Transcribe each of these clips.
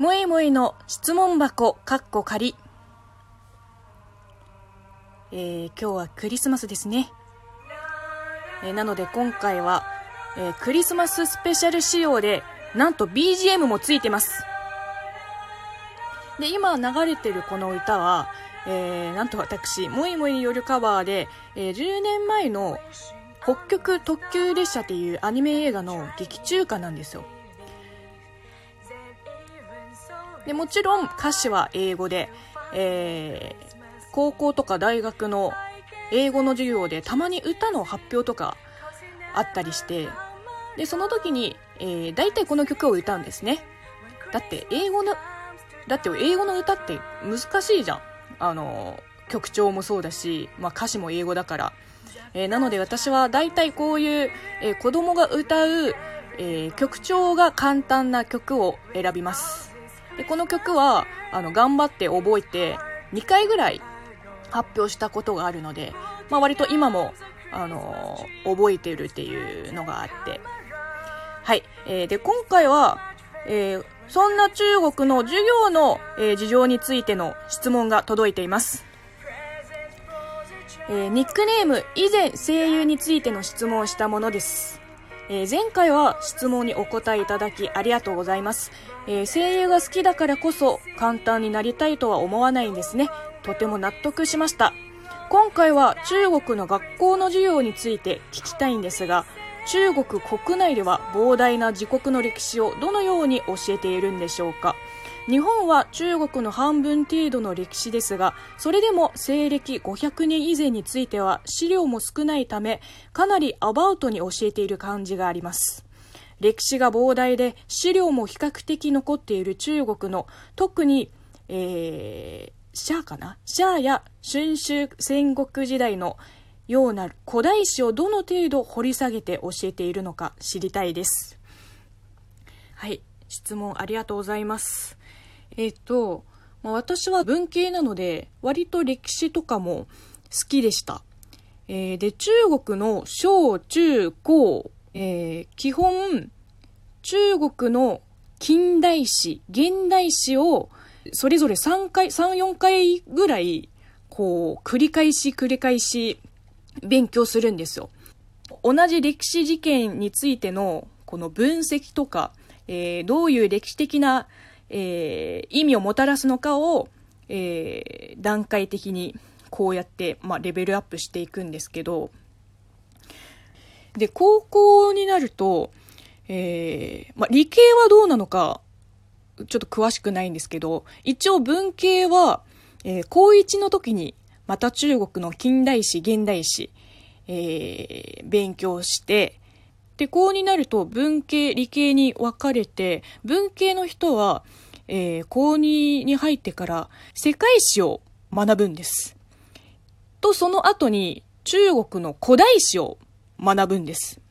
もいもいの質問箱、かっこ仮。えー、今日はクリスマスですね。えー、なので今回は、えー、クリスマススペシャル仕様で、なんと BGM もついてます。で、今流れてるこの歌は、えー、なんと私、もいもいによるカバーで、えー、10年前の北極特急列車っていうアニメ映画の劇中歌なんですよ。で、もちろん歌詞は英語で、えー、高校とか大学の英語の授業でたまに歌の発表とかあったりして、で、その時に、えー、大体この曲を歌うんですね。だって英語の、だって英語の歌って難しいじゃん。あの、曲調もそうだし、まあ歌詞も英語だから。えー、なので私は大体こういう、えー、子供が歌う、えー、曲調が簡単な曲を選びます。で、この曲は、あの、頑張って覚えて、2回ぐらい発表したことがあるので、まあ割と今も、あの覚えてるっていうのがあって。はい。えー、で、今回は、えー、そんな中国の授業の、えー、事情についての質問が届いています。えー、ニックネーム、以前声優についての質問をしたものです。えー、前回は質問にお答えいただきありがとうございます。えー、声優が好きだからこそ簡単になりたいとは思わないんですね。とても納得しました。今回は中国の学校の授業について聞きたいんですが、中国国内では膨大な自国の歴史をどのように教えているんでしょうか日本は中国の半分程度の歴史ですが、それでも西暦500年以前については資料も少ないため、かなりアバウトに教えている感じがあります。歴史が膨大で資料も比較的残っている中国の特に、えー、シャーかな？シャーや春秋戦国時代のような古代史をどの程度掘り下げて教えているのか知りたいです。はい、質問ありがとうございます。えっ、と、まあ、私は文系なので、割と歴史とかも好きでした。えー、で、中国の小中高、えー、基本、中国の近代史、現代史を、それぞれ3回、3、4回ぐらい、こう、繰り返し繰り返し勉強するんですよ。同じ歴史事件についての、この分析とか、えー、どういう歴史的なえー、意味をもたらすのかを、えー、段階的にこうやって、まあ、レベルアップしていくんですけど、で、高校になると、えー、まあ、理系はどうなのか、ちょっと詳しくないんですけど、一応文系は、えー、高一の時に、また中国の近代史、現代史、えー、勉強して、で、高になると文系、理系に分かれて、文系の人は、えー、高2に入ってから世界史を学ぶんです。と、その後に中国の古代史を学ぶんです。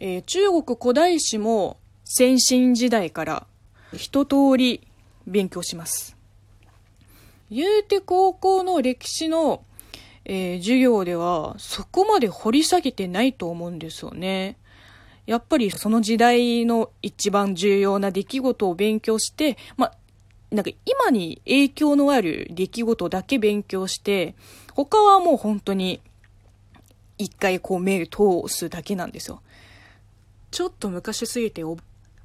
えー、中国古代史も先進時代から一通り勉強します。言うて高校の歴史のえー、授業ではそこまで掘り下げてないと思うんですよね。やっぱりその時代の一番重要な出来事を勉強して、ま、なんか今に影響のある出来事だけ勉強して、他はもう本当に一回こう目通すだけなんですよ。ちょっと昔すぎて、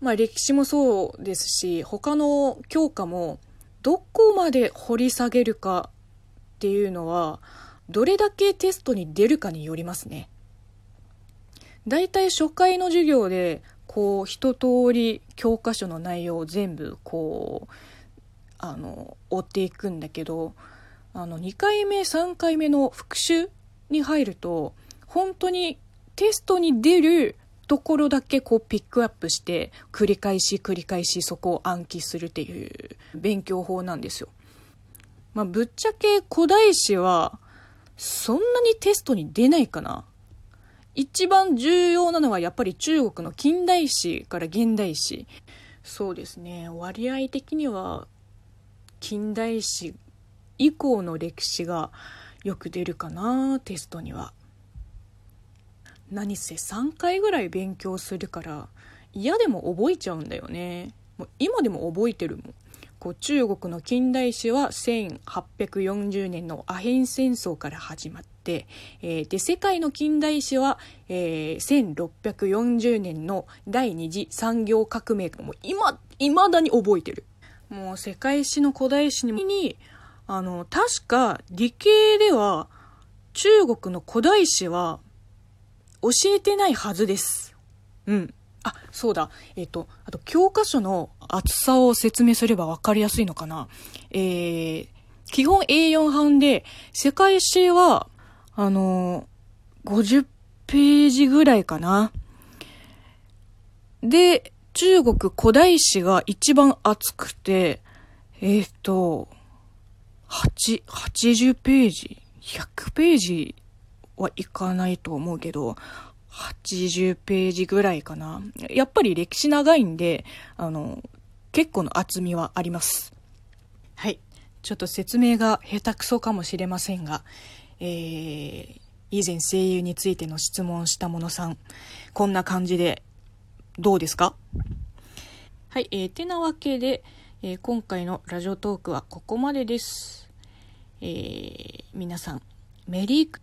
まあ歴史もそうですし、他の教科もどこまで掘り下げるかっていうのは、どれだけテストに出るかによりますね。だいたい初回の授業で、こう、一通り教科書の内容を全部、こう、あの、追っていくんだけど、あの、2回目、3回目の復習に入ると、本当にテストに出るところだけこうピックアップして繰り返し繰り返しそこを暗記するっていう勉強法なんですよ。まあ、ぶっちゃけ古代史はそんなにテストに出ないかな？一番重要なのはやっぱり中国の近代史から現代史。そうですね。割合的には近代史以降の歴史がよく出るかな、テストには。何せ3回ぐらい勉強するから嫌でも覚えちゃうんだよね。もう今でも覚えてるもん。こう中国の近代史は1840年のアヘン戦争から始まって、えー、で世界の近代史は、えー、1640年の第二次産業革命も今いまだに覚えてる。もう世界史の古代史にあの確か理系では中国の古代史は教えてないはずです。うん。あ、そうだ。えっ、ー、と、あと教科書の厚さを説明すればわかりやすいのかな。えー、基本 A4 版で、世界史は、あのー、50ページぐらいかな。で、中国古代史が一番厚くて、えっ、ー、と、8、80ページ ?100 ページはいかないと思うけど、80ページぐらいかな。やっぱり歴史長いんで、あの、結構の厚みはあります。はい。ちょっと説明が下手くそかもしれませんが、えー、以前声優についての質問したものさん、こんな感じで、どうですか？はい、えー、てなわけで、えー、今回のラジオトークはここまでです。えー、皆さん、メリーク